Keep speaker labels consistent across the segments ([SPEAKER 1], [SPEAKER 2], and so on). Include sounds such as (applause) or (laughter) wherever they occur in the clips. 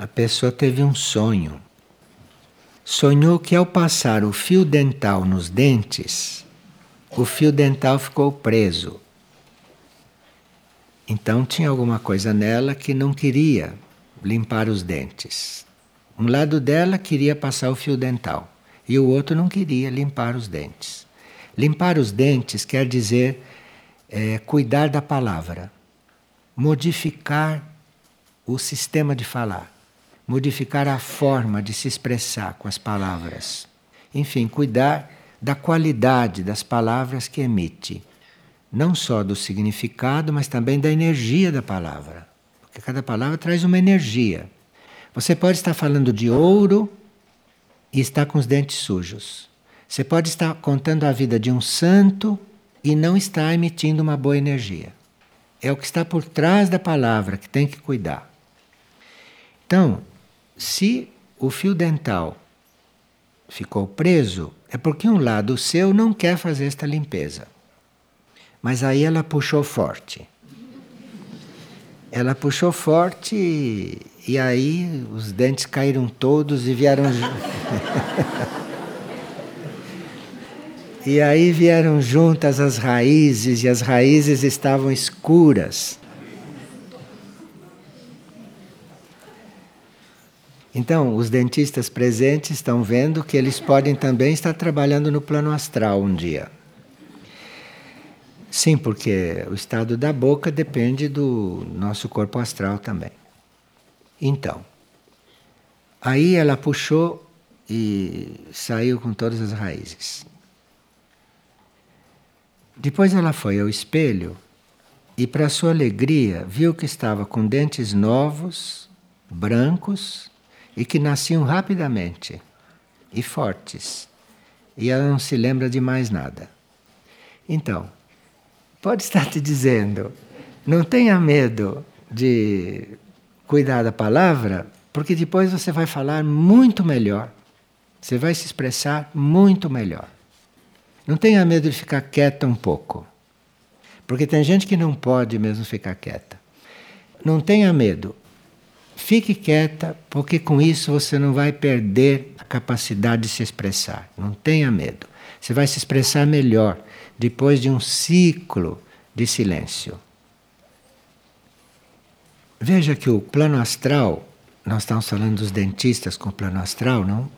[SPEAKER 1] a pessoa teve um sonho. Sonhou que ao passar o fio dental nos dentes, o fio dental ficou preso. Então tinha alguma coisa nela que não queria limpar os dentes. Um lado dela queria passar o fio dental e o outro não queria limpar os dentes. Limpar os dentes quer dizer é, cuidar da palavra, modificar o sistema de falar, modificar a forma de se expressar com as palavras. Enfim, cuidar da qualidade das palavras que emite. Não só do significado, mas também da energia da palavra. Porque cada palavra traz uma energia. Você pode estar falando de ouro e estar com os dentes sujos. Você pode estar contando a vida de um santo e não estar emitindo uma boa energia. É o que está por trás da palavra que tem que cuidar. Então, se o fio dental ficou preso, é porque um lado seu não quer fazer esta limpeza. Mas aí ela puxou forte. Ela puxou forte e, aí os dentes caíram todos e vieram. (laughs) e aí vieram juntas as raízes e as raízes estavam escuras. Então, os dentistas presentes estão vendo que eles podem também estar trabalhando no plano astral um dia. Sim, porque o estado da boca depende do nosso corpo astral também. Então, aí ela puxou e saiu com todas as raízes. Depois ela foi ao espelho e, para sua alegria, viu que estava com dentes novos, brancos e que nasciam rapidamente e fortes. E ela não se lembra de mais nada. Então, pode estar te dizendo, não tenha medo de cuidar da palavra, porque depois você vai falar muito melhor. Você vai se expressar muito melhor. Não tenha medo de ficar quieta um pouco. Porque tem gente que não pode mesmo ficar quieta. Não tenha medo. Fique quieta, porque com isso você não vai perder a capacidade de se expressar. Não tenha medo. Você vai se expressar melhor depois de um ciclo de silêncio. Veja que o plano astral, nós estamos falando dos dentistas com o plano astral, não?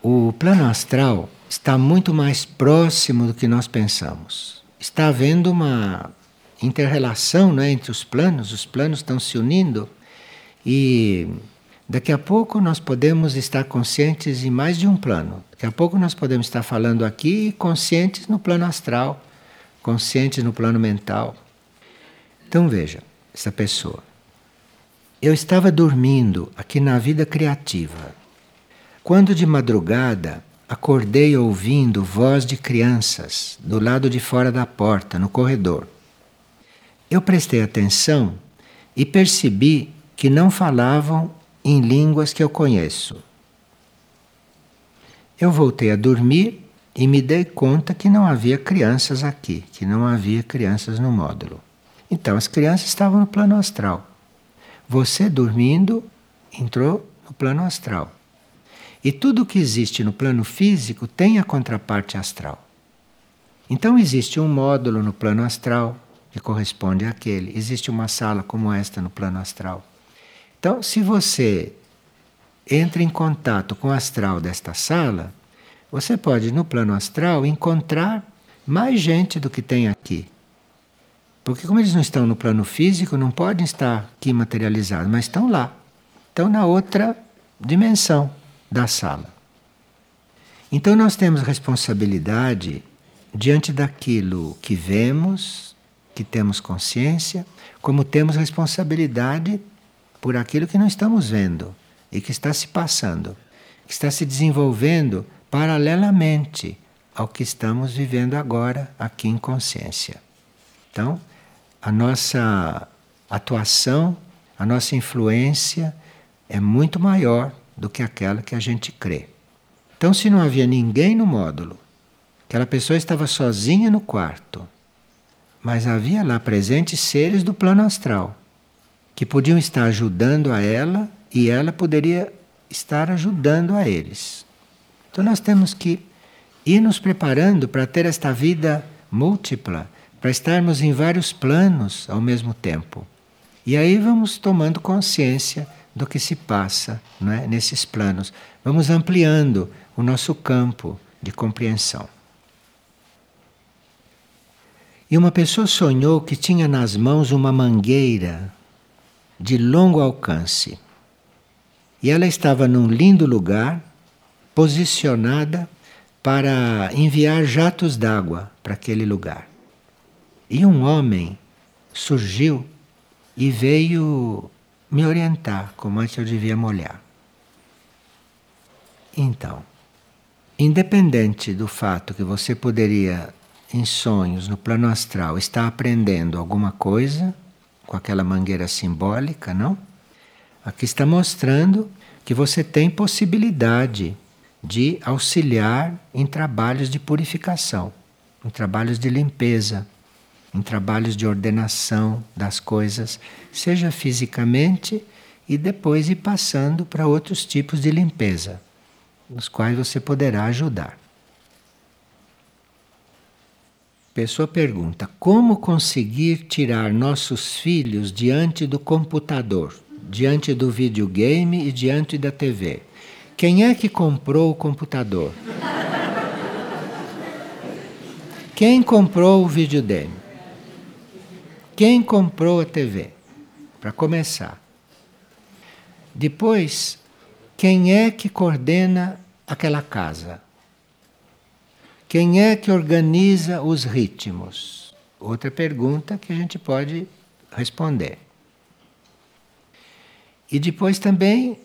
[SPEAKER 1] O plano astral está muito mais próximo do que nós pensamos. Está havendo uma interrelação né, entre os planos, os planos estão se unindo e daqui a pouco nós podemos estar conscientes em mais de um plano. Daqui a pouco nós podemos estar falando aqui conscientes no plano astral, conscientes no plano mental. Então veja, essa pessoa. Eu estava dormindo aqui na vida criativa. Quando de madrugada acordei ouvindo voz de crianças do lado de fora da porta, no corredor. Eu prestei atenção e percebi que não falavam em línguas que eu conheço. Eu voltei a dormir e me dei conta que não havia crianças aqui, que não havia crianças no módulo. Então as crianças estavam no plano astral. Você dormindo entrou no plano astral. E tudo que existe no plano físico tem a contraparte astral. Então existe um módulo no plano astral que corresponde àquele. Existe uma sala como esta no plano astral. Então, se você entra em contato com o astral desta sala, você pode, no plano astral, encontrar mais gente do que tem aqui. Porque, como eles não estão no plano físico, não podem estar aqui materializados, mas estão lá. Estão na outra dimensão da sala. Então, nós temos responsabilidade diante daquilo que vemos, que temos consciência, como temos responsabilidade por aquilo que não estamos vendo e que está se passando, que está se desenvolvendo paralelamente ao que estamos vivendo agora aqui em consciência. Então, a nossa atuação, a nossa influência é muito maior do que aquela que a gente crê. Então, se não havia ninguém no módulo, aquela pessoa estava sozinha no quarto, mas havia lá presentes seres do plano astral que podiam estar ajudando a ela e ela poderia estar ajudando a eles. Então nós temos que ir nos preparando para ter esta vida múltipla, para estarmos em vários planos ao mesmo tempo. E aí vamos tomando consciência do que se passa é, nesses planos. Vamos ampliando o nosso campo de compreensão. E uma pessoa sonhou que tinha nas mãos uma mangueira de longo alcance. E ela estava num lindo lugar, posicionada para enviar jatos d'água para aquele lugar. E um homem surgiu e veio me orientar como é que eu devia molhar. Então, independente do fato que você poderia, em sonhos, no plano astral, estar aprendendo alguma coisa com aquela mangueira simbólica, não? Aqui está mostrando que você tem possibilidade de auxiliar em trabalhos de purificação, em trabalhos de limpeza, em trabalhos de ordenação das coisas, seja fisicamente e depois ir passando para outros tipos de limpeza, nos quais você poderá ajudar. Pessoa pergunta: como conseguir tirar nossos filhos diante do computador, diante do videogame e diante da TV? Quem é que comprou o computador? Quem comprou o videogame? Quem comprou a TV? Para começar. Depois, quem é que coordena aquela casa? Quem é que organiza os ritmos? Outra pergunta que a gente pode responder. E depois também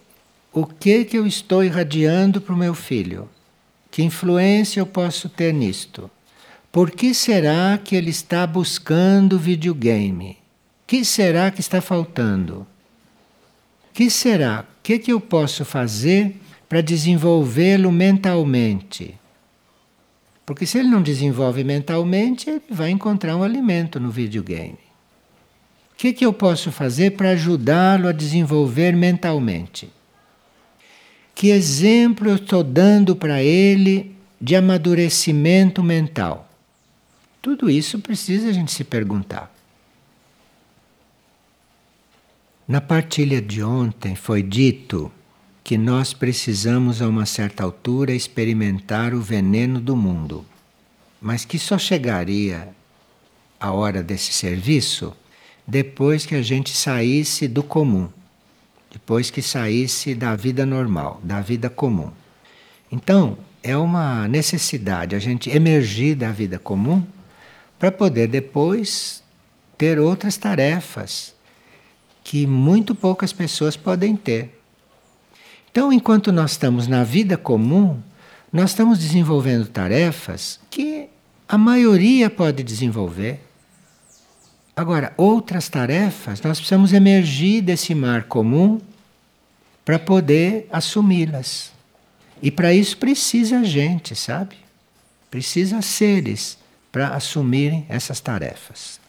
[SPEAKER 1] o que que eu estou irradiando para o meu filho? Que influência eu posso ter nisto? Por que será que ele está buscando videogame? Que será que está faltando? Que será? O que que eu posso fazer para desenvolvê-lo mentalmente? Porque se ele não desenvolve mentalmente, ele vai encontrar um alimento no videogame. O que, que eu posso fazer para ajudá-lo a desenvolver mentalmente? Que exemplo eu estou dando para ele de amadurecimento mental? Tudo isso precisa a gente se perguntar. Na partilha de ontem foi dito que nós precisamos a uma certa altura experimentar o veneno do mundo, mas que só chegaria a hora desse serviço depois que a gente saísse do comum depois que saísse da vida normal, da vida comum. Então, é uma necessidade a gente emergir da vida comum para poder depois ter outras tarefas que muito poucas pessoas podem ter. Então, enquanto nós estamos na vida comum, nós estamos desenvolvendo tarefas que a maioria pode desenvolver. Agora, outras tarefas, nós precisamos emergir desse mar comum para poder assumi-las. E para isso precisa gente, sabe? Precisa seres para assumirem essas tarefas.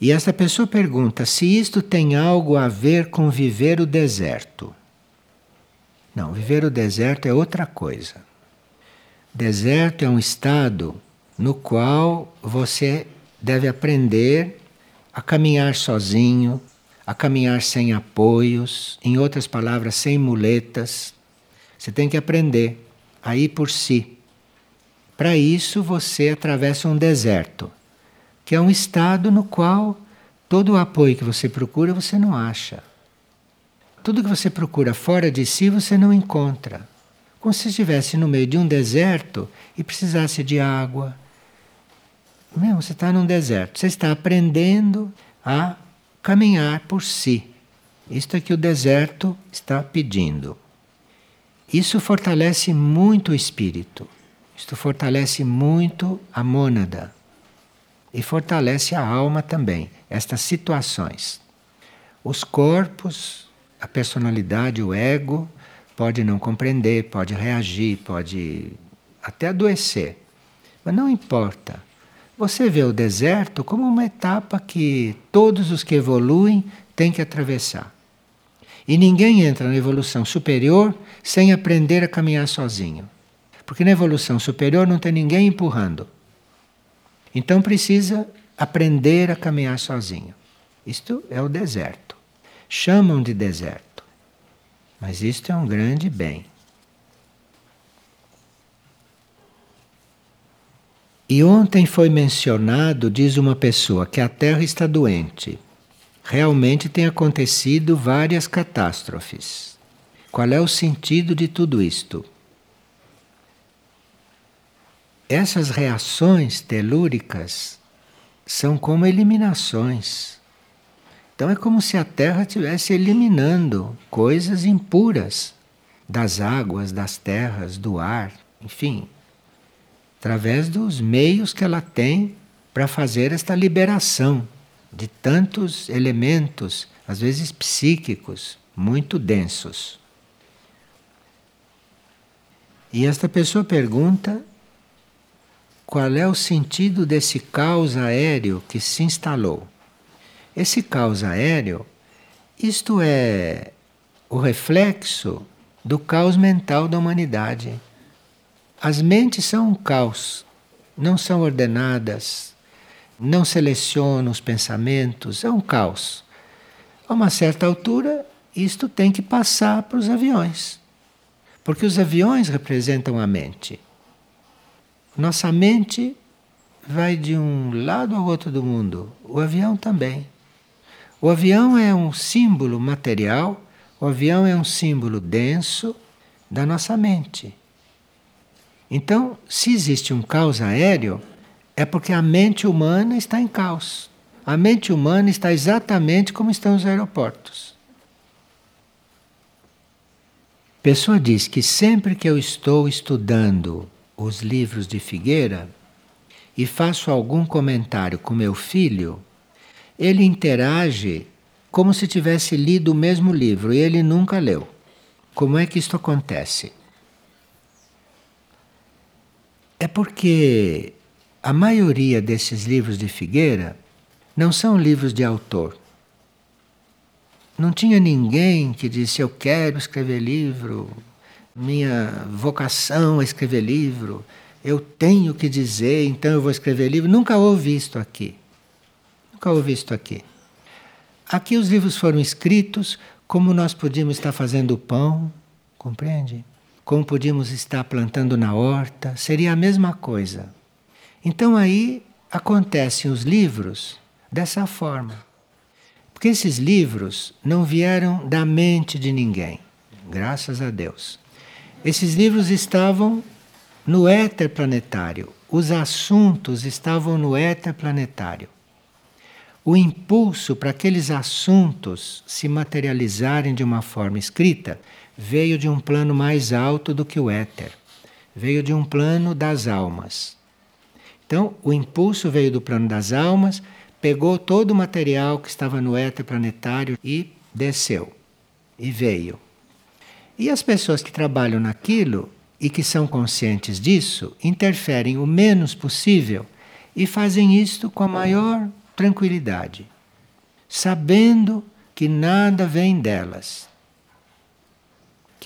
[SPEAKER 1] E essa pessoa pergunta se isto tem algo a ver com viver o deserto. Não, viver o deserto é outra coisa. Deserto é um estado no qual você deve aprender a caminhar sozinho, a caminhar sem apoios, em outras palavras, sem muletas. Você tem que aprender a ir por si. Para isso, você atravessa um deserto, que é um estado no qual todo o apoio que você procura você não acha. Tudo que você procura fora de si você não encontra. Como se estivesse no meio de um deserto e precisasse de água, não, você está num deserto. Você está aprendendo a caminhar por si. Isto é que o deserto está pedindo. Isso fortalece muito o espírito. Isto fortalece muito a mônada. E fortalece a alma também, estas situações. Os corpos, a personalidade, o ego, pode não compreender, pode reagir, pode até adoecer. Mas não importa. Você vê o deserto como uma etapa que todos os que evoluem tem que atravessar. E ninguém entra na evolução superior sem aprender a caminhar sozinho. Porque na evolução superior não tem ninguém empurrando. Então precisa aprender a caminhar sozinho. Isto é o deserto. Chamam de deserto. Mas isto é um grande bem. E ontem foi mencionado, diz uma pessoa, que a Terra está doente. Realmente tem acontecido várias catástrofes. Qual é o sentido de tudo isto? Essas reações telúricas são como eliminações. Então é como se a Terra estivesse eliminando coisas impuras das águas, das terras, do ar, enfim, através dos meios que ela tem para fazer esta liberação de tantos elementos, às vezes psíquicos, muito densos. E esta pessoa pergunta qual é o sentido desse caos aéreo que se instalou. Esse caos aéreo, isto é o reflexo do caos mental da humanidade. As mentes são um caos, não são ordenadas, não selecionam os pensamentos, é um caos. A uma certa altura, isto tem que passar para os aviões, porque os aviões representam a mente. Nossa mente vai de um lado ao outro do mundo, o avião também. O avião é um símbolo material, o avião é um símbolo denso da nossa mente. Então, se existe um caos aéreo, é porque a mente humana está em caos. A mente humana está exatamente como estão os aeroportos. Pessoa diz que sempre que eu estou estudando os livros de Figueira e faço algum comentário com meu filho, ele interage como se tivesse lido o mesmo livro e ele nunca leu. Como é que isto acontece? É porque a maioria desses livros de Figueira não são livros de autor. Não tinha ninguém que disse: Eu quero escrever livro, minha vocação é escrever livro, eu tenho que dizer, então eu vou escrever livro. Nunca houve isto aqui. Nunca houve isto aqui. Aqui os livros foram escritos como nós podíamos estar fazendo pão, compreende? como podíamos estar plantando na horta, seria a mesma coisa. Então aí acontecem os livros dessa forma. Porque esses livros não vieram da mente de ninguém, graças a Deus. Esses livros estavam no éter planetário, os assuntos estavam no éter planetário. O impulso para aqueles assuntos se materializarem de uma forma escrita veio de um plano mais alto do que o éter, veio de um plano das almas. Então, o impulso veio do plano das almas, pegou todo o material que estava no éter planetário e desceu. E veio. E as pessoas que trabalham naquilo e que são conscientes disso, interferem o menos possível e fazem isto com a maior tranquilidade, sabendo que nada vem delas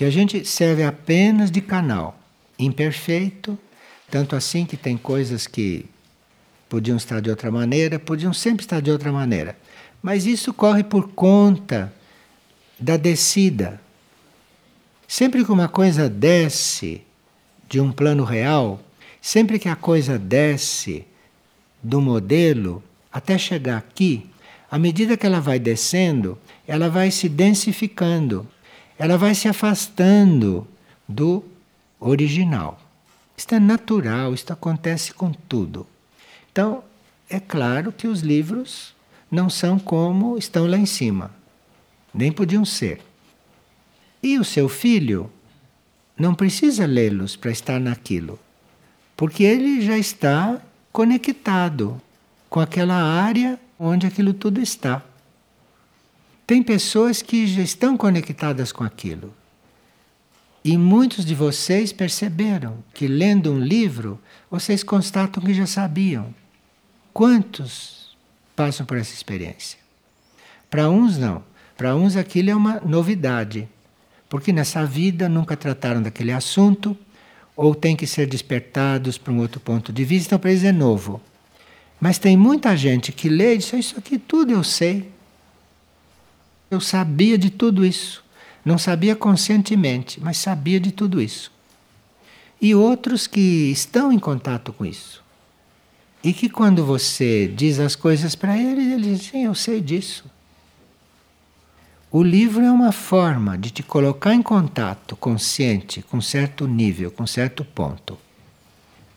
[SPEAKER 1] que a gente serve apenas de canal, imperfeito, tanto assim que tem coisas que podiam estar de outra maneira, podiam sempre estar de outra maneira. Mas isso corre por conta da descida. Sempre que uma coisa desce de um plano real, sempre que a coisa desce do modelo até chegar aqui, à medida que ela vai descendo, ela vai se densificando ela vai se afastando do original. Isto é natural, isto acontece com tudo. Então, é claro que os livros não são como estão lá em cima, nem podiam ser. E o seu filho não precisa lê-los para estar naquilo, porque ele já está conectado com aquela área onde aquilo tudo está. Tem pessoas que já estão conectadas com aquilo. E muitos de vocês perceberam que lendo um livro, vocês constatam que já sabiam. Quantos passam por essa experiência? Para uns, não. Para uns, aquilo é uma novidade. Porque nessa vida nunca trataram daquele assunto, ou têm que ser despertados para um outro ponto de vista, então para eles é novo. Mas tem muita gente que lê e diz: Isso aqui tudo eu sei. Eu sabia de tudo isso. Não sabia conscientemente, mas sabia de tudo isso. E outros que estão em contato com isso. E que quando você diz as coisas para eles, eles dizem: eu sei disso. O livro é uma forma de te colocar em contato consciente com certo nível, com certo ponto.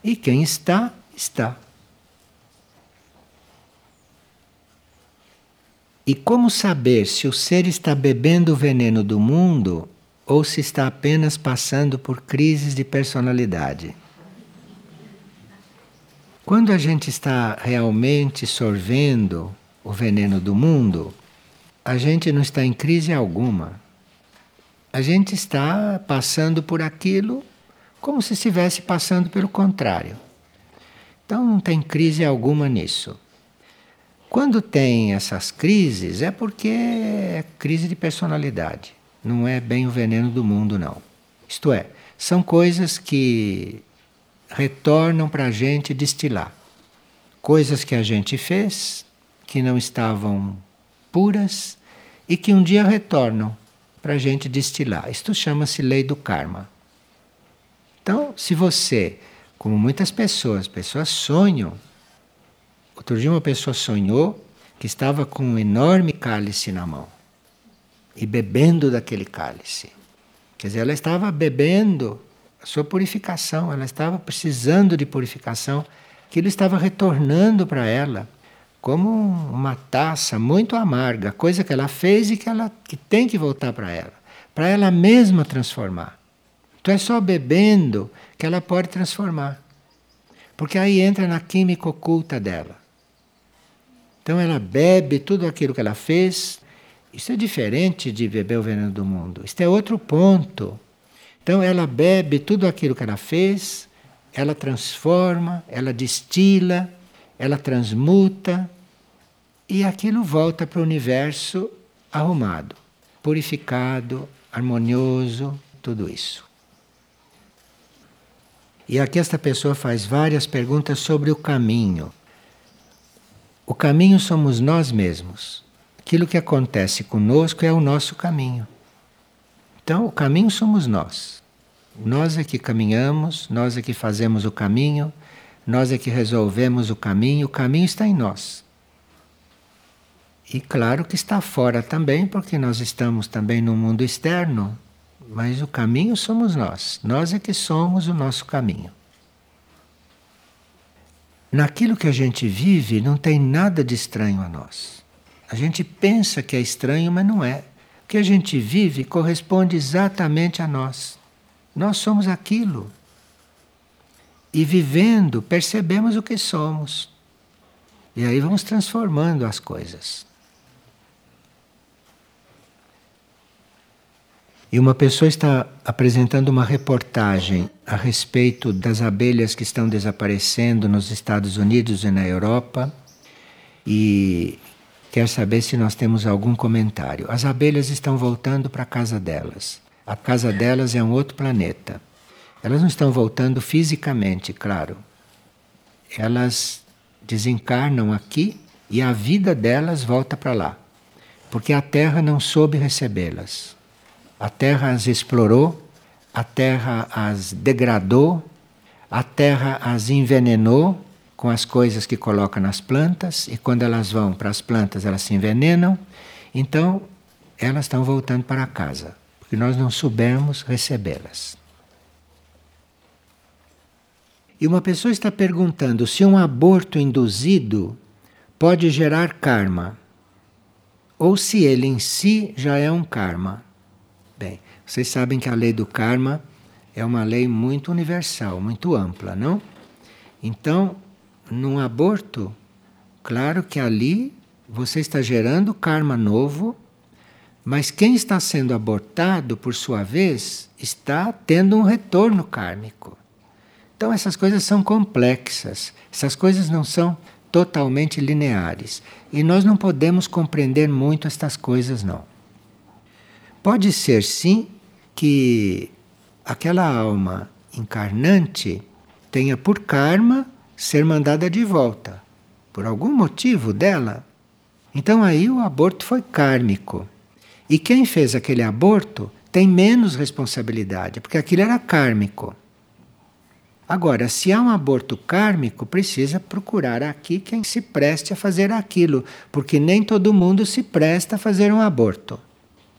[SPEAKER 1] E quem está, está. E como saber se o ser está bebendo o veneno do mundo ou se está apenas passando por crises de personalidade? Quando a gente está realmente sorvendo o veneno do mundo, a gente não está em crise alguma. A gente está passando por aquilo como se estivesse passando pelo contrário. Então não tem crise alguma nisso. Quando tem essas crises, é porque é crise de personalidade. Não é bem o veneno do mundo, não. Isto é, são coisas que retornam para a gente destilar. Coisas que a gente fez, que não estavam puras e que um dia retornam para a gente destilar. Isto chama-se lei do karma. Então, se você, como muitas pessoas, pessoas sonham Outro dia uma pessoa sonhou que estava com um enorme cálice na mão e bebendo daquele cálice. Quer dizer, ela estava bebendo a sua purificação, ela estava precisando de purificação, aquilo estava retornando para ela como uma taça muito amarga, coisa que ela fez e que ela que tem que voltar para ela, para ela mesma transformar. Então é só bebendo que ela pode transformar. Porque aí entra na química oculta dela. Então ela bebe tudo aquilo que ela fez. Isso é diferente de beber o veneno do mundo. Isso é outro ponto. Então ela bebe tudo aquilo que ela fez, ela transforma, ela destila, ela transmuta e aquilo volta para o universo arrumado, purificado, harmonioso, tudo isso. E aqui esta pessoa faz várias perguntas sobre o caminho. O caminho somos nós mesmos. Aquilo que acontece conosco é o nosso caminho. Então, o caminho somos nós. Nós é que caminhamos, nós é que fazemos o caminho, nós é que resolvemos o caminho, o caminho está em nós. E claro que está fora também, porque nós estamos também no mundo externo, mas o caminho somos nós. Nós é que somos o nosso caminho. Naquilo que a gente vive não tem nada de estranho a nós. A gente pensa que é estranho, mas não é. O que a gente vive corresponde exatamente a nós. Nós somos aquilo. E vivendo, percebemos o que somos. E aí vamos transformando as coisas. E uma pessoa está apresentando uma reportagem a respeito das abelhas que estão desaparecendo nos Estados Unidos e na Europa e quer saber se nós temos algum comentário. As abelhas estão voltando para a casa delas. A casa delas é um outro planeta. Elas não estão voltando fisicamente, claro. Elas desencarnam aqui e a vida delas volta para lá. Porque a Terra não soube recebê-las. A terra as explorou, a terra as degradou, a terra as envenenou com as coisas que coloca nas plantas, e quando elas vão para as plantas elas se envenenam. Então, elas estão voltando para casa, porque nós não soubemos recebê-las. E uma pessoa está perguntando se um aborto induzido pode gerar karma, ou se ele em si já é um karma. Vocês sabem que a lei do karma é uma lei muito universal, muito ampla, não? Então, num aborto, claro que ali você está gerando karma novo, mas quem está sendo abortado, por sua vez, está tendo um retorno kármico. Então, essas coisas são complexas, essas coisas não são totalmente lineares. E nós não podemos compreender muito estas coisas, não. Pode ser, sim, que aquela alma encarnante tenha por karma ser mandada de volta, por algum motivo dela. Então aí o aborto foi kármico. E quem fez aquele aborto tem menos responsabilidade, porque aquilo era kármico. Agora, se há um aborto kármico, precisa procurar aqui quem se preste a fazer aquilo, porque nem todo mundo se presta a fazer um aborto,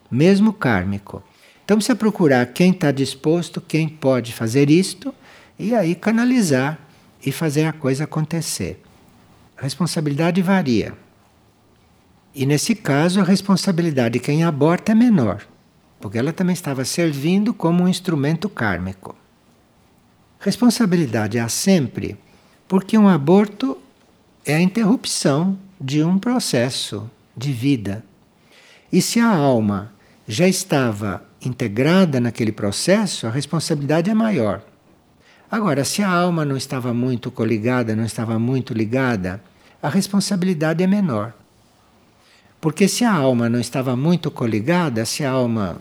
[SPEAKER 1] mesmo kármico. Então precisa procurar quem está disposto, quem pode fazer isto, e aí canalizar e fazer a coisa acontecer. A responsabilidade varia. E nesse caso, a responsabilidade de quem aborta é menor, porque ela também estava servindo como um instrumento kármico. Responsabilidade há sempre, porque um aborto é a interrupção de um processo de vida. E se a alma já estava integrada naquele processo, a responsabilidade é maior. Agora, se a alma não estava muito coligada, não estava muito ligada, a responsabilidade é menor. Porque se a alma não estava muito coligada, se a alma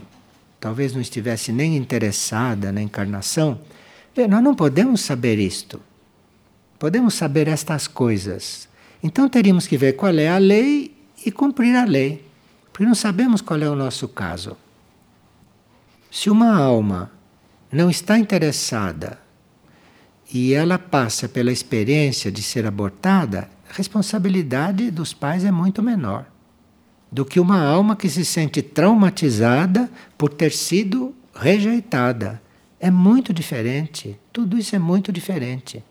[SPEAKER 1] talvez não estivesse nem interessada na encarnação, nós não podemos saber isto. Podemos saber estas coisas. Então teríamos que ver qual é a lei e cumprir a lei, porque não sabemos qual é o nosso caso. Se uma alma não está interessada e ela passa pela experiência de ser abortada, a responsabilidade dos pais é muito menor do que uma alma que se sente traumatizada por ter sido rejeitada. É muito diferente. Tudo isso é muito diferente.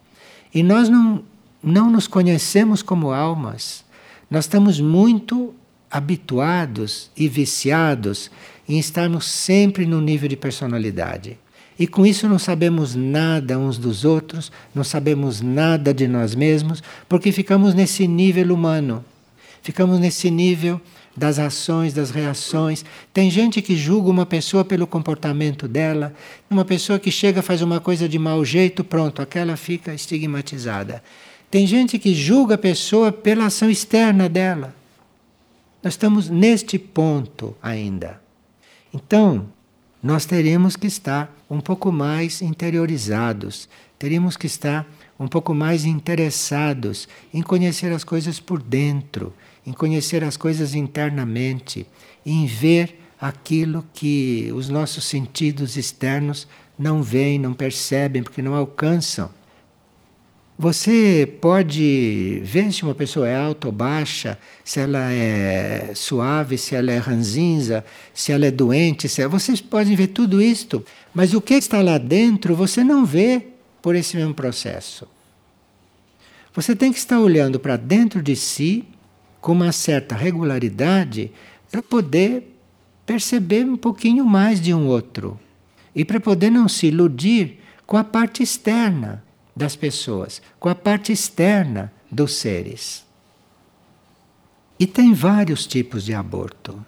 [SPEAKER 1] E nós não, não nos conhecemos como almas. Nós estamos muito habituados e viciados em estarmos sempre no nível de personalidade. E com isso não sabemos nada uns dos outros, não sabemos nada de nós mesmos, porque ficamos nesse nível humano. Ficamos nesse nível das ações, das reações. Tem gente que julga uma pessoa pelo comportamento dela, uma pessoa que chega faz uma coisa de mau jeito, pronto, aquela fica estigmatizada. Tem gente que julga a pessoa pela ação externa dela. Nós estamos neste ponto ainda. Então, nós teríamos que estar um pouco mais interiorizados, teríamos que estar um pouco mais interessados em conhecer as coisas por dentro, em conhecer as coisas internamente, em ver aquilo que os nossos sentidos externos não veem, não percebem, porque não alcançam. Você pode ver se uma pessoa é alta ou baixa, se ela é suave, se ela é ranzinza, se ela é doente. Se Vocês podem ver tudo isto, mas o que está lá dentro você não vê por esse mesmo processo. Você tem que estar olhando para dentro de si com uma certa regularidade para poder perceber um pouquinho mais de um outro e para poder não se iludir com a parte externa das pessoas, com a parte externa dos seres. E tem vários tipos de aborto.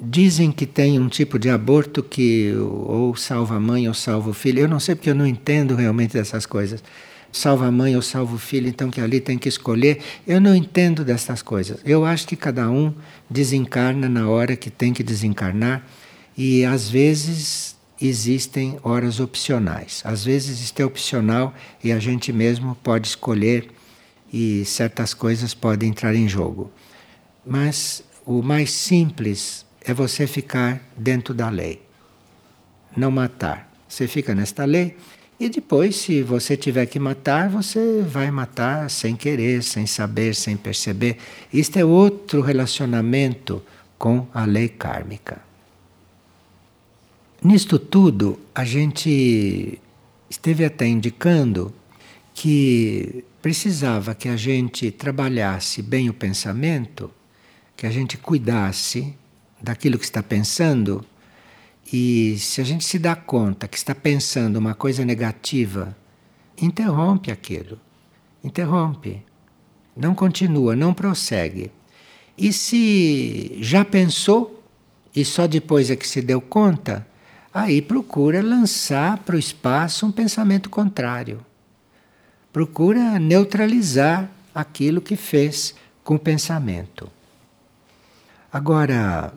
[SPEAKER 1] Dizem que tem um tipo de aborto que ou salva a mãe ou salva o filho. Eu não sei porque eu não entendo realmente dessas coisas salva a mãe ou salva o filho, então que ali tem que escolher. Eu não entendo dessas coisas. Eu acho que cada um desencarna na hora que tem que desencarnar e às vezes existem horas opcionais. Às vezes isto é opcional e a gente mesmo pode escolher e certas coisas podem entrar em jogo. Mas o mais simples é você ficar dentro da lei. Não matar. Você fica nesta lei e depois, se você tiver que matar, você vai matar sem querer, sem saber, sem perceber. Isto é outro relacionamento com a lei kármica. Nisto tudo, a gente esteve até indicando que precisava que a gente trabalhasse bem o pensamento, que a gente cuidasse daquilo que está pensando e se a gente se dá conta que está pensando uma coisa negativa, interrompe aquilo. Interrompe. Não continua, não prossegue. E se já pensou e só depois é que se deu conta, aí procura lançar para o espaço um pensamento contrário. Procura neutralizar aquilo que fez com o pensamento. Agora,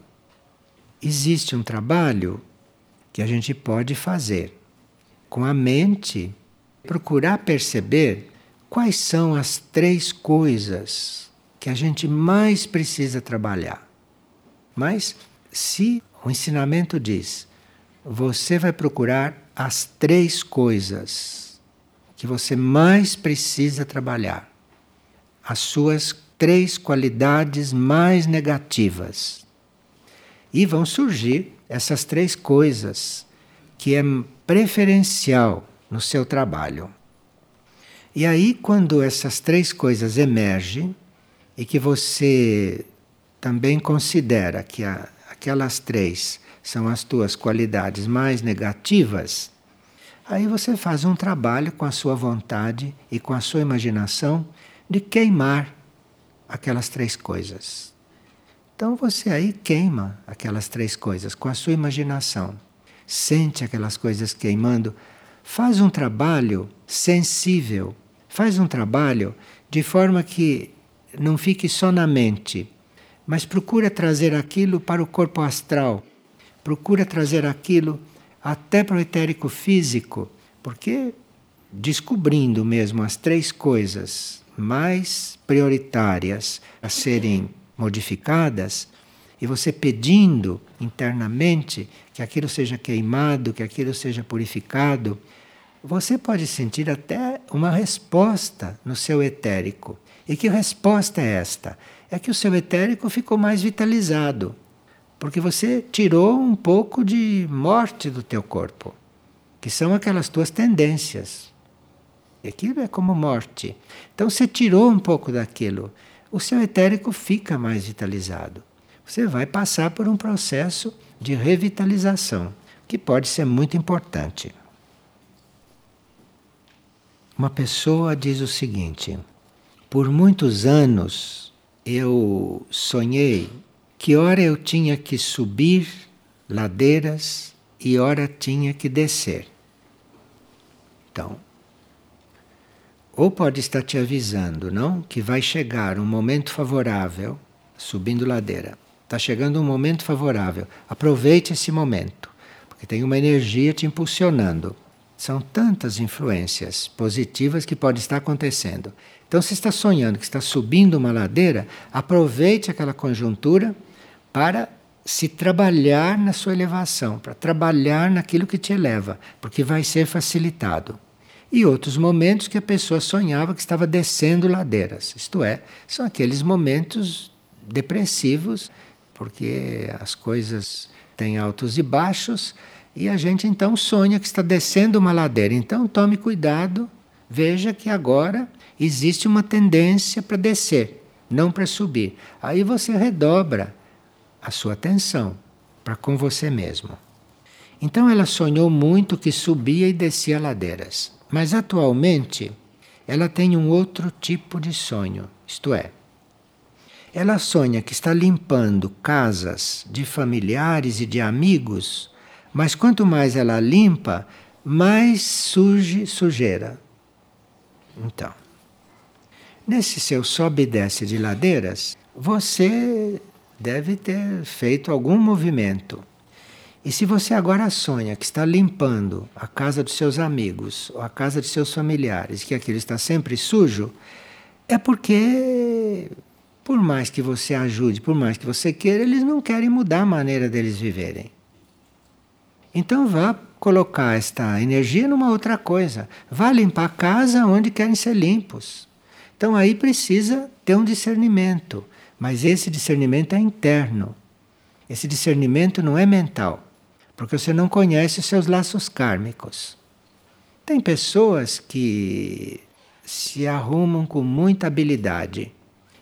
[SPEAKER 1] existe um trabalho que a gente pode fazer com a mente, procurar perceber quais são as três coisas que a gente mais precisa trabalhar. Mas se o ensinamento diz, você vai procurar as três coisas que você mais precisa trabalhar, as suas três qualidades mais negativas. E vão surgir essas três coisas que é preferencial no seu trabalho. E aí, quando essas três coisas emergem, e que você também considera que aquelas três são as tuas qualidades mais negativas, aí você faz um trabalho com a sua vontade e com a sua imaginação de queimar aquelas três coisas. Então você aí queima aquelas três coisas com a sua imaginação. Sente aquelas coisas queimando. Faz um trabalho sensível. Faz um trabalho de forma que não fique só na mente, mas procura trazer aquilo para o corpo astral, procura trazer aquilo até para o etérico físico, porque descobrindo mesmo as três coisas mais prioritárias a serem modificadas, e você pedindo internamente que aquilo seja queimado, que aquilo seja purificado, você pode sentir até uma resposta no seu etérico. E que resposta é esta? É que o seu etérico ficou mais vitalizado, porque você tirou um pouco de morte do teu corpo, que são aquelas tuas tendências. Aquilo é como morte. Então você tirou um pouco daquilo, o seu etérico fica mais vitalizado. Você vai passar por um processo de revitalização, que pode ser muito importante. Uma pessoa diz o seguinte: por muitos anos eu sonhei que ora eu tinha que subir ladeiras e ora tinha que descer. Então, ou pode estar te avisando, não? Que vai chegar um momento favorável, subindo ladeira. Está chegando um momento favorável. Aproveite esse momento, porque tem uma energia te impulsionando. São tantas influências positivas que pode estar acontecendo. Então, se está sonhando que está subindo uma ladeira, aproveite aquela conjuntura para se trabalhar na sua elevação, para trabalhar naquilo que te eleva, porque vai ser facilitado. E outros momentos que a pessoa sonhava que estava descendo ladeiras, isto é, são aqueles momentos depressivos, porque as coisas têm altos e baixos e a gente então sonha que está descendo uma ladeira. Então tome cuidado, veja que agora existe uma tendência para descer, não para subir. Aí você redobra a sua atenção para com você mesmo. Então ela sonhou muito que subia e descia ladeiras, mas atualmente ela tem um outro tipo de sonho, isto é, ela sonha que está limpando casas de familiares e de amigos mas quanto mais ela limpa, mais surge sujeira. Então, nesse seu sobe e desce de ladeiras, você deve ter feito algum movimento. E se você agora sonha que está limpando a casa dos seus amigos ou a casa de seus familiares, que aquilo está sempre sujo, é porque, por mais que você ajude, por mais que você queira, eles não querem mudar a maneira deles viverem. Então vá colocar esta energia numa outra coisa. Vá limpar a casa onde querem ser limpos. Então aí precisa ter um discernimento, mas esse discernimento é interno. Esse discernimento não é mental, porque você não conhece os seus laços kármicos. Tem pessoas que se arrumam com muita habilidade.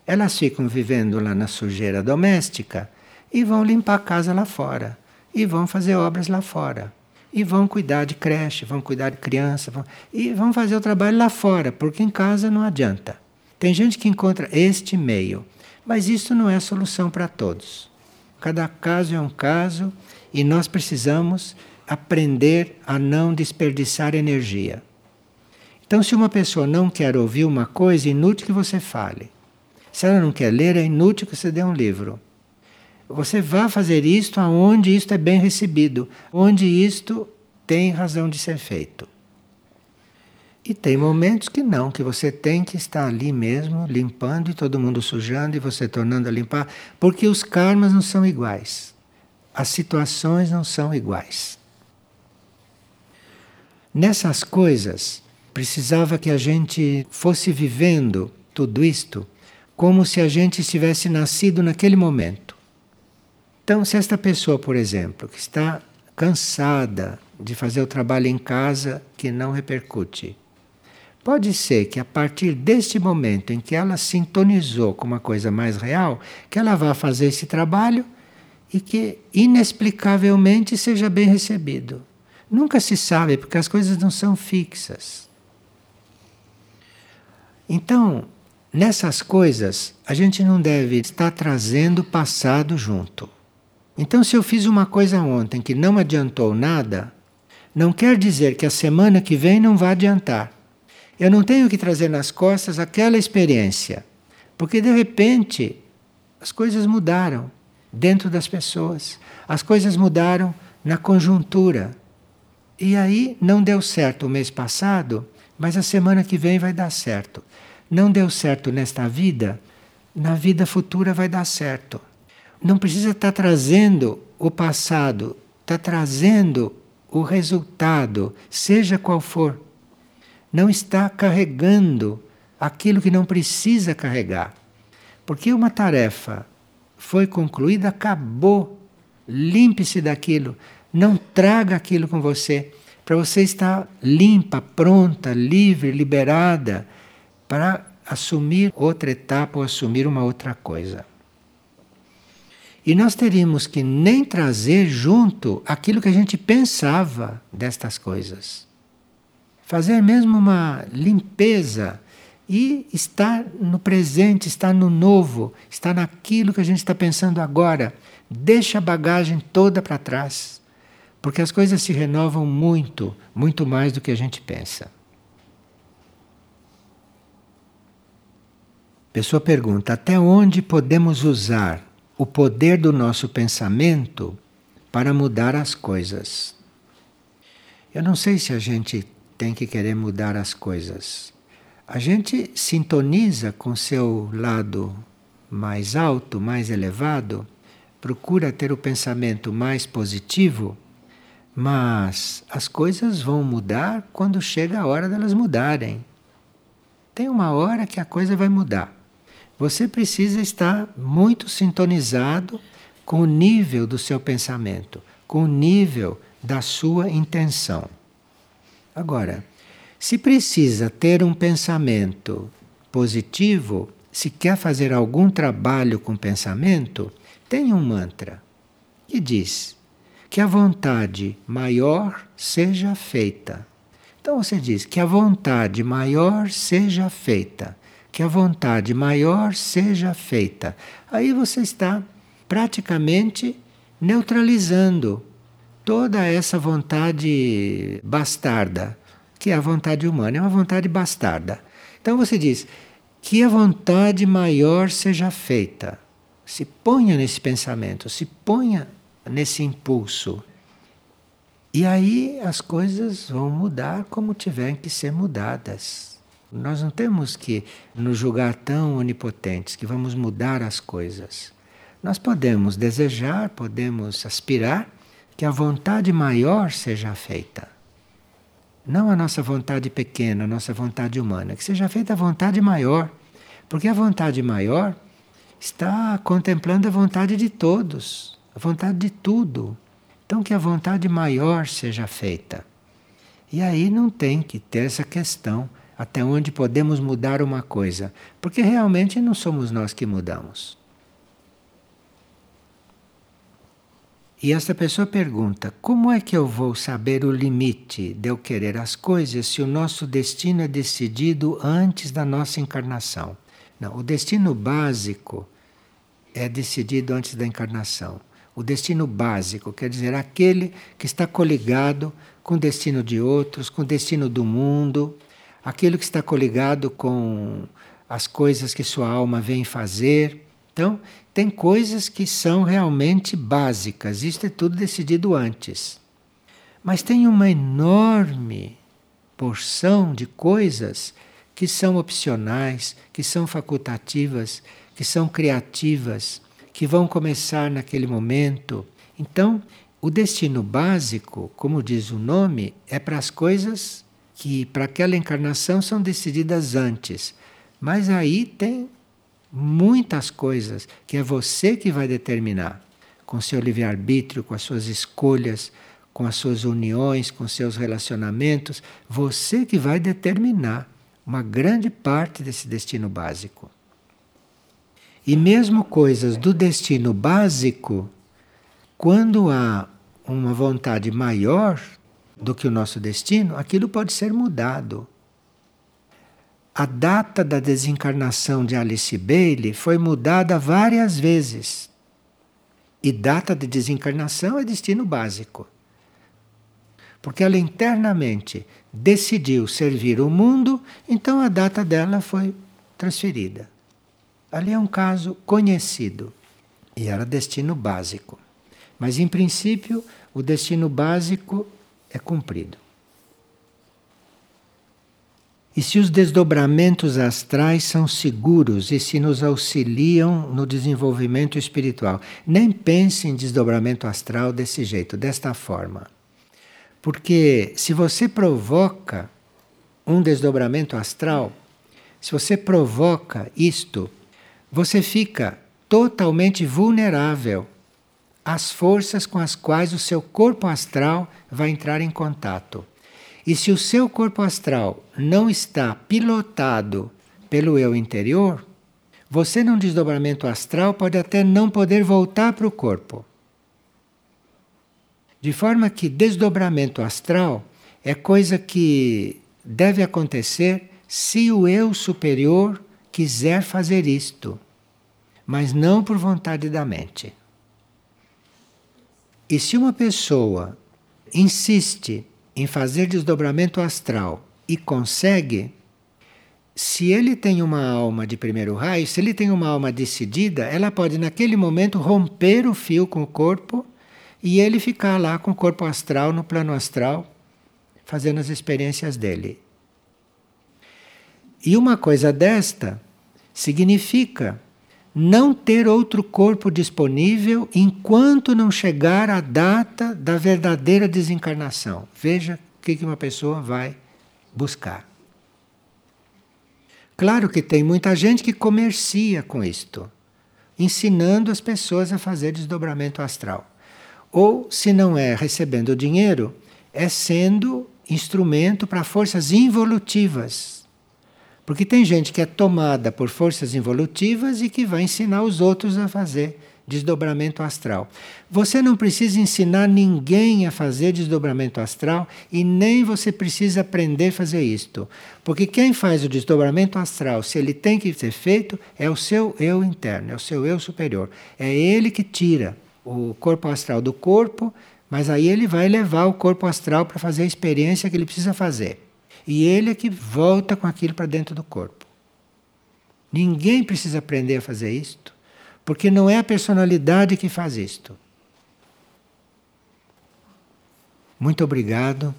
[SPEAKER 1] Elas ficam vivendo lá na sujeira doméstica e vão limpar a casa lá fora e vão fazer obras lá fora. E vão cuidar de creche, vão cuidar de criança, vão, e vão fazer o trabalho lá fora, porque em casa não adianta. Tem gente que encontra este meio, mas isso não é solução para todos. Cada caso é um caso e nós precisamos aprender a não desperdiçar energia. Então, se uma pessoa não quer ouvir uma coisa, é inútil que você fale. Se ela não quer ler, é inútil que você dê um livro. Você vá fazer isto aonde isto é bem recebido, onde isto tem razão de ser feito. E tem momentos que não, que você tem que estar ali mesmo, limpando e todo mundo sujando e você tornando a limpar, porque os karmas não são iguais. As situações não são iguais. Nessas coisas, precisava que a gente fosse vivendo tudo isto como se a gente tivesse nascido naquele momento. Então, se esta pessoa, por exemplo, que está cansada de fazer o trabalho em casa que não repercute, Pode ser que a partir deste momento em que ela sintonizou com uma coisa mais real, que ela vá fazer esse trabalho e que inexplicavelmente seja bem recebido. Nunca se sabe, porque as coisas não são fixas. Então, nessas coisas, a gente não deve estar trazendo o passado junto. Então, se eu fiz uma coisa ontem que não adiantou nada, não quer dizer que a semana que vem não vai adiantar. Eu não tenho que trazer nas costas aquela experiência, porque de repente as coisas mudaram dentro das pessoas, as coisas mudaram na conjuntura. E aí não deu certo o mês passado, mas a semana que vem vai dar certo. Não deu certo nesta vida, na vida futura vai dar certo. Não precisa estar trazendo o passado, está trazendo o resultado, seja qual for não está carregando aquilo que não precisa carregar. Porque uma tarefa foi concluída, acabou. Limpe-se daquilo. Não traga aquilo com você. Para você estar limpa, pronta, livre, liberada para assumir outra etapa ou assumir uma outra coisa. E nós teríamos que nem trazer junto aquilo que a gente pensava destas coisas fazer mesmo uma limpeza e estar no presente, estar no novo, estar naquilo que a gente está pensando agora. Deixa a bagagem toda para trás, porque as coisas se renovam muito, muito mais do que a gente pensa. Pessoa pergunta: até onde podemos usar o poder do nosso pensamento para mudar as coisas? Eu não sei se a gente tem que querer mudar as coisas. A gente sintoniza com seu lado mais alto, mais elevado, procura ter o pensamento mais positivo, mas as coisas vão mudar quando chega a hora delas mudarem. Tem uma hora que a coisa vai mudar. Você precisa estar muito sintonizado com o nível do seu pensamento, com o nível da sua intenção. Agora, se precisa ter um pensamento positivo, se quer fazer algum trabalho com pensamento, tem um mantra que diz que a vontade maior seja feita. Então você diz que a vontade maior seja feita, que a vontade maior seja feita. Aí você está praticamente neutralizando toda essa vontade bastarda, que é a vontade humana, é uma vontade bastarda. Então você diz que a vontade maior seja feita. Se ponha nesse pensamento, se ponha nesse impulso. E aí as coisas vão mudar como tiverem que ser mudadas. Nós não temos que nos julgar tão onipotentes que vamos mudar as coisas. Nós podemos desejar, podemos aspirar, que a vontade maior seja feita. Não a nossa vontade pequena, a nossa vontade humana, que seja feita a vontade maior. Porque a vontade maior está contemplando a vontade de todos, a vontade de tudo. Então, que a vontade maior seja feita. E aí não tem que ter essa questão até onde podemos mudar uma coisa, porque realmente não somos nós que mudamos. E esta pessoa pergunta: como é que eu vou saber o limite de eu querer as coisas se o nosso destino é decidido antes da nossa encarnação? Não, o destino básico é decidido antes da encarnação. O destino básico quer dizer aquele que está coligado com o destino de outros, com o destino do mundo. aquilo que está coligado com as coisas que sua alma vem fazer. Então, tem coisas que são realmente básicas, isto é tudo decidido antes. Mas tem uma enorme porção de coisas que são opcionais, que são facultativas, que são criativas, que vão começar naquele momento. Então, o destino básico, como diz o nome, é para as coisas que para aquela encarnação são decididas antes. Mas aí tem muitas coisas que é você que vai determinar, com seu livre-arbítrio, com as suas escolhas, com as suas uniões, com seus relacionamentos, você que vai determinar uma grande parte desse destino básico. E mesmo coisas do destino básico, quando há uma vontade maior do que o nosso destino, aquilo pode ser mudado. A data da desencarnação de Alice Bailey foi mudada várias vezes. E data de desencarnação é destino básico. Porque ela internamente decidiu servir o mundo, então a data dela foi transferida. Ali é um caso conhecido e era destino básico. Mas, em princípio, o destino básico é cumprido. E se os desdobramentos astrais são seguros e se nos auxiliam no desenvolvimento espiritual? Nem pense em desdobramento astral desse jeito, desta forma. Porque se você provoca um desdobramento astral, se você provoca isto, você fica totalmente vulnerável às forças com as quais o seu corpo astral vai entrar em contato. E se o seu corpo astral não está pilotado pelo eu interior, você num desdobramento astral pode até não poder voltar para o corpo. De forma que desdobramento astral é coisa que deve acontecer se o eu superior quiser fazer isto, mas não por vontade da mente. E se uma pessoa insiste em fazer desdobramento astral e consegue, se ele tem uma alma de primeiro raio, se ele tem uma alma decidida, ela pode naquele momento romper o fio com o corpo e ele ficar lá com o corpo astral, no plano astral, fazendo as experiências dele. E uma coisa desta significa não ter outro corpo disponível enquanto não chegar a data da verdadeira desencarnação. Veja o que uma pessoa vai buscar. Claro que tem muita gente que comercia com isto, ensinando as pessoas a fazer desdobramento astral. Ou, se não é recebendo dinheiro, é sendo instrumento para forças involutivas. Porque tem gente que é tomada por forças involutivas e que vai ensinar os outros a fazer desdobramento astral. Você não precisa ensinar ninguém a fazer desdobramento astral e nem você precisa aprender a fazer isto. Porque quem faz o desdobramento astral, se ele tem que ser feito, é o seu eu interno, é o seu eu superior. É ele que tira o corpo astral do corpo, mas aí ele vai levar o corpo astral para fazer a experiência que ele precisa fazer. E ele é que volta com aquilo para dentro do corpo. Ninguém precisa aprender a fazer isto, porque não é a personalidade que faz isto. Muito obrigado.